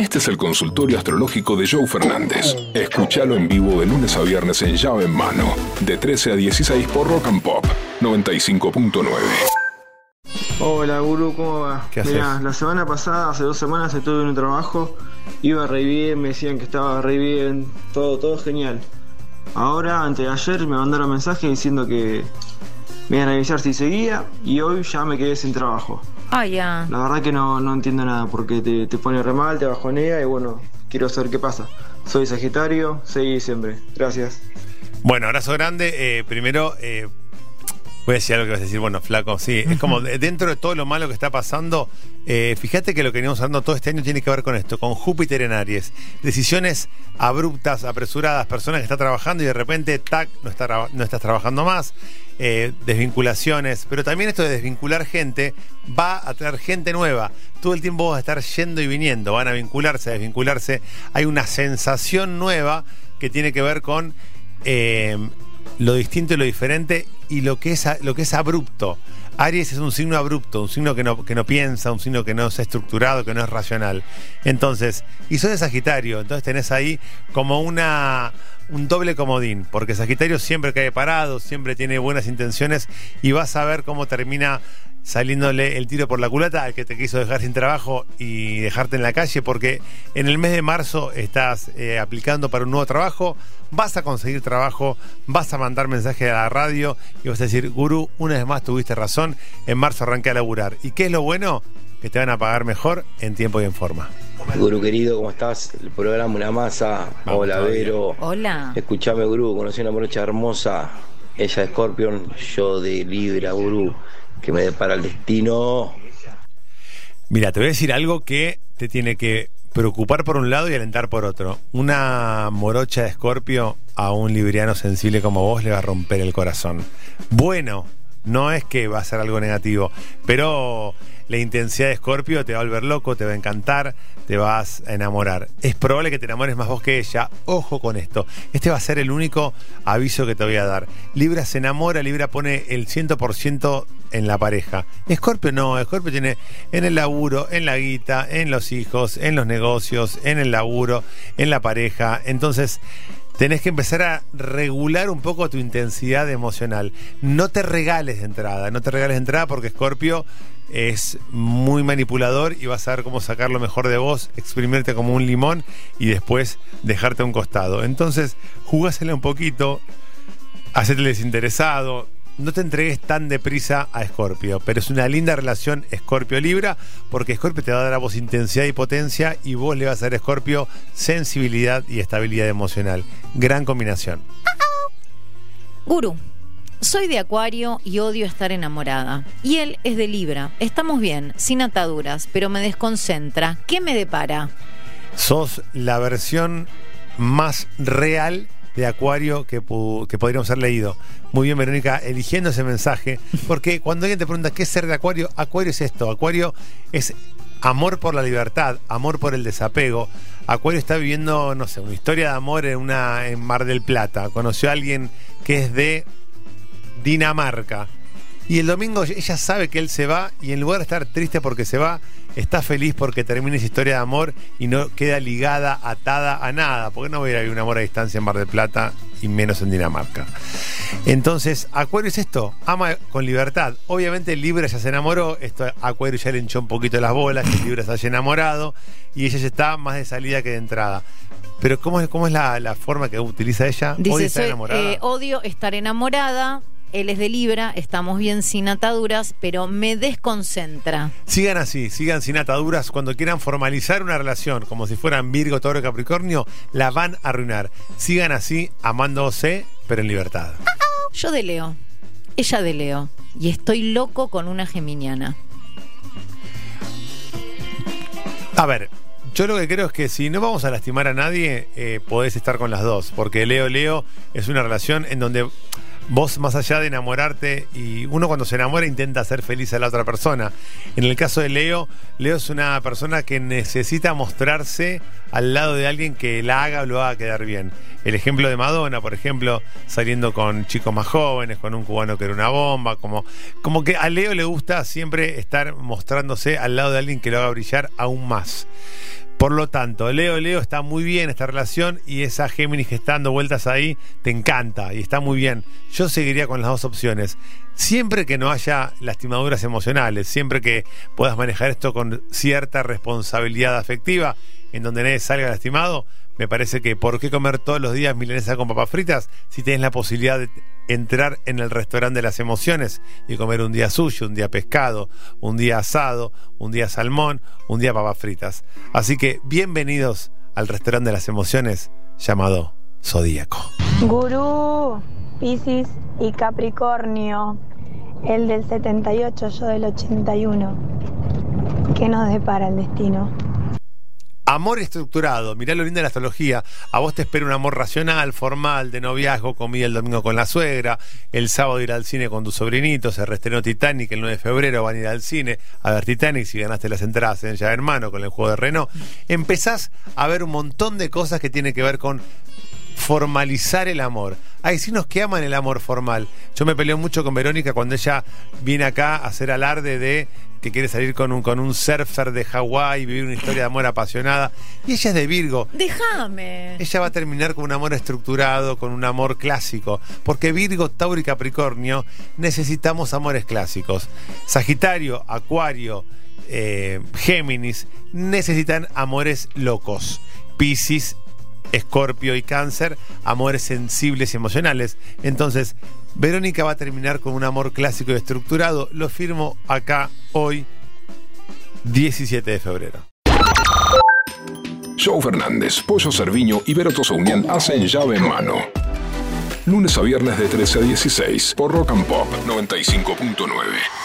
Este es el consultorio astrológico de Joe Fernández. Escúchalo en vivo de lunes a viernes en llave en mano, de 13 a 16 por Rock and Pop 95.9. Hola Guru, ¿cómo va? ¿Qué Mirá, haces? la semana pasada, hace dos semanas, estuve en un trabajo, iba re bien, me decían que estaba re bien, todo, todo genial. Ahora, antes de ayer, me mandaron mensaje diciendo que me iban a avisar si seguía y hoy ya me quedé sin trabajo. Ah, ya. La verdad que no, no entiendo nada porque te, te pone re mal, te bajonea y bueno, quiero saber qué pasa. Soy Sagitario, 6 de diciembre. Gracias. Bueno, abrazo grande. Eh, primero, eh, voy a decir algo que vas a decir, bueno, flaco, sí. Es como de- dentro de todo lo malo que está pasando, eh, fíjate que lo que venimos hablando todo este año tiene que ver con esto, con Júpiter en Aries. Decisiones abruptas, apresuradas, personas que están trabajando y de repente, tac, no, está, no estás trabajando más. eh, desvinculaciones, pero también esto de desvincular gente va a traer gente nueva. Todo el tiempo vas a estar yendo y viniendo, van a vincularse, a desvincularse. Hay una sensación nueva que tiene que ver con eh, lo distinto y lo diferente y lo que es, lo que es abrupto. Aries es un signo abrupto, un signo que no, que no piensa, un signo que no es estructurado, que no es racional. Entonces, y sos de Sagitario, entonces tenés ahí como una un doble comodín, porque Sagitario siempre cae parado, siempre tiene buenas intenciones y vas a ver cómo termina saliéndole el tiro por la culata al que te quiso dejar sin trabajo y dejarte en la calle, porque en el mes de marzo estás eh, aplicando para un nuevo trabajo, vas a conseguir trabajo, vas a mandar mensaje a la radio y vas a decir, Gurú, una vez más tuviste razón, en marzo arranqué a laburar. ¿Y qué es lo bueno? Que te van a pagar mejor en tiempo y en forma. Guru querido, ¿cómo estás? El programa Una Masa. Vamos Hola, todavía. Vero. Hola. Escuchame, Guru, conocí una morocha hermosa. Ella es Scorpion, yo de Libra, Guru. Que me depara el destino. Mira, te voy a decir algo que te tiene que preocupar por un lado y alentar por otro. Una morocha de escorpio a un libriano sensible como vos le va a romper el corazón. Bueno, no es que va a ser algo negativo, pero la intensidad de escorpio te va a volver loco, te va a encantar, te vas a enamorar. Es probable que te enamores más vos que ella. Ojo con esto. Este va a ser el único aviso que te voy a dar. Libra se enamora, Libra pone el 100% en la pareja. Escorpio no, Escorpio tiene en el laburo, en la guita, en los hijos, en los negocios, en el laburo, en la pareja. Entonces, tenés que empezar a regular un poco tu intensidad emocional. No te regales de entrada, no te regales de entrada porque Escorpio es muy manipulador y vas a ver cómo sacar lo mejor de vos, exprimirte como un limón y después dejarte a un costado. Entonces, jugásela un poquito, hacete desinteresado. No te entregues tan deprisa a Scorpio, pero es una linda relación Scorpio-Libra, porque Scorpio te va a dar a vos intensidad y potencia y vos le vas a dar a Scorpio sensibilidad y estabilidad emocional. Gran combinación. Guru. Soy de Acuario y odio estar enamorada. Y él es de Libra. Estamos bien, sin ataduras, pero me desconcentra. ¿Qué me depara? Sos la versión más real de Acuario que, que podríamos haber leído. Muy bien, Verónica, eligiendo ese mensaje. Porque cuando alguien te pregunta qué es ser de Acuario, Acuario es esto. Acuario es amor por la libertad, amor por el desapego. Acuario está viviendo, no sé, una historia de amor en, una, en Mar del Plata. Conoció a alguien que es de Dinamarca. Y el domingo ella sabe que él se va y en lugar de estar triste porque se va, está feliz porque termina esa historia de amor y no queda ligada, atada a nada. Porque no voy a un amor a distancia en Mar del Plata y menos en Dinamarca. Entonces, Acuario es esto, ama con libertad. Obviamente Libra ya se enamoró, esto Acuario ya le hinchó un poquito las bolas, que Libra se haya enamorado y ella ya está más de salida que de entrada. Pero ¿cómo es, cómo es la, la forma que utiliza ella? Odia Dice, estar soy, enamorada. eh, odio estar enamorada. Él es de Libra, estamos bien sin ataduras, pero me desconcentra. Sigan así, sigan sin ataduras. Cuando quieran formalizar una relación, como si fueran Virgo, Toro, Capricornio, la van a arruinar. Sigan así, amándose, pero en libertad. Yo de Leo, ella de Leo, y estoy loco con una geminiana. A ver, yo lo que creo es que si no vamos a lastimar a nadie, eh, podés estar con las dos. Porque Leo Leo es una relación en donde vos, más allá de enamorarte, y uno cuando se enamora intenta hacer feliz a la otra persona. En el caso de Leo, Leo es una persona que necesita mostrarse al lado de alguien que la haga o lo haga quedar bien. El ejemplo de Madonna, por ejemplo, saliendo con chicos más jóvenes, con un cubano que era una bomba, como, como que a Leo le gusta siempre estar mostrándose al lado de alguien que lo haga brillar aún más. Por lo tanto, Leo, Leo está muy bien esta relación y esa Géminis que está dando vueltas ahí te encanta y está muy bien. Yo seguiría con las dos opciones. Siempre que no haya lastimaduras emocionales, siempre que puedas manejar esto con cierta responsabilidad afectiva, en donde nadie salga lastimado, me parece que ¿por qué comer todos los días milanesa con papas fritas si tienes la posibilidad de entrar en el restaurante de las emociones y comer un día suyo, un día pescado, un día asado, un día salmón, un día papas fritas? Así que bienvenidos al restaurante de las emociones llamado Zodíaco. Gurú, Piscis y Capricornio. El del 78, yo del 81. ¿Qué nos depara el destino? Amor estructurado, mirá lo lindo de la astrología. A vos te espera un amor racional, formal, de noviazgo, comida el domingo con la suegra, el sábado ir al cine con tus sobrinitos, se reestrenó Titanic, el 9 de febrero van a ir al cine a ver Titanic si ganaste las entradas en Ya Hermano con el juego de Renault. Empezás a ver un montón de cosas que tienen que ver con formalizar el amor. Hay signos que aman el amor formal. Yo me peleo mucho con Verónica cuando ella viene acá a hacer alarde de que quiere salir con un, con un surfer de Hawái vivir una historia de amor apasionada. Y ella es de Virgo. Déjame. Ella va a terminar con un amor estructurado, con un amor clásico. Porque Virgo, Tauro y Capricornio necesitamos amores clásicos. Sagitario, Acuario, eh, Géminis necesitan amores locos. Piscis Escorpio y Cáncer, amores sensibles y emocionales. Entonces, Verónica va a terminar con un amor clásico y estructurado. Lo firmo acá hoy, 17 de febrero. Joe Fernández, Pollo Cerviño y Vero Unión hacen llave en mano. Lunes a viernes de 13 a 16 por Rock and Pop 95.9.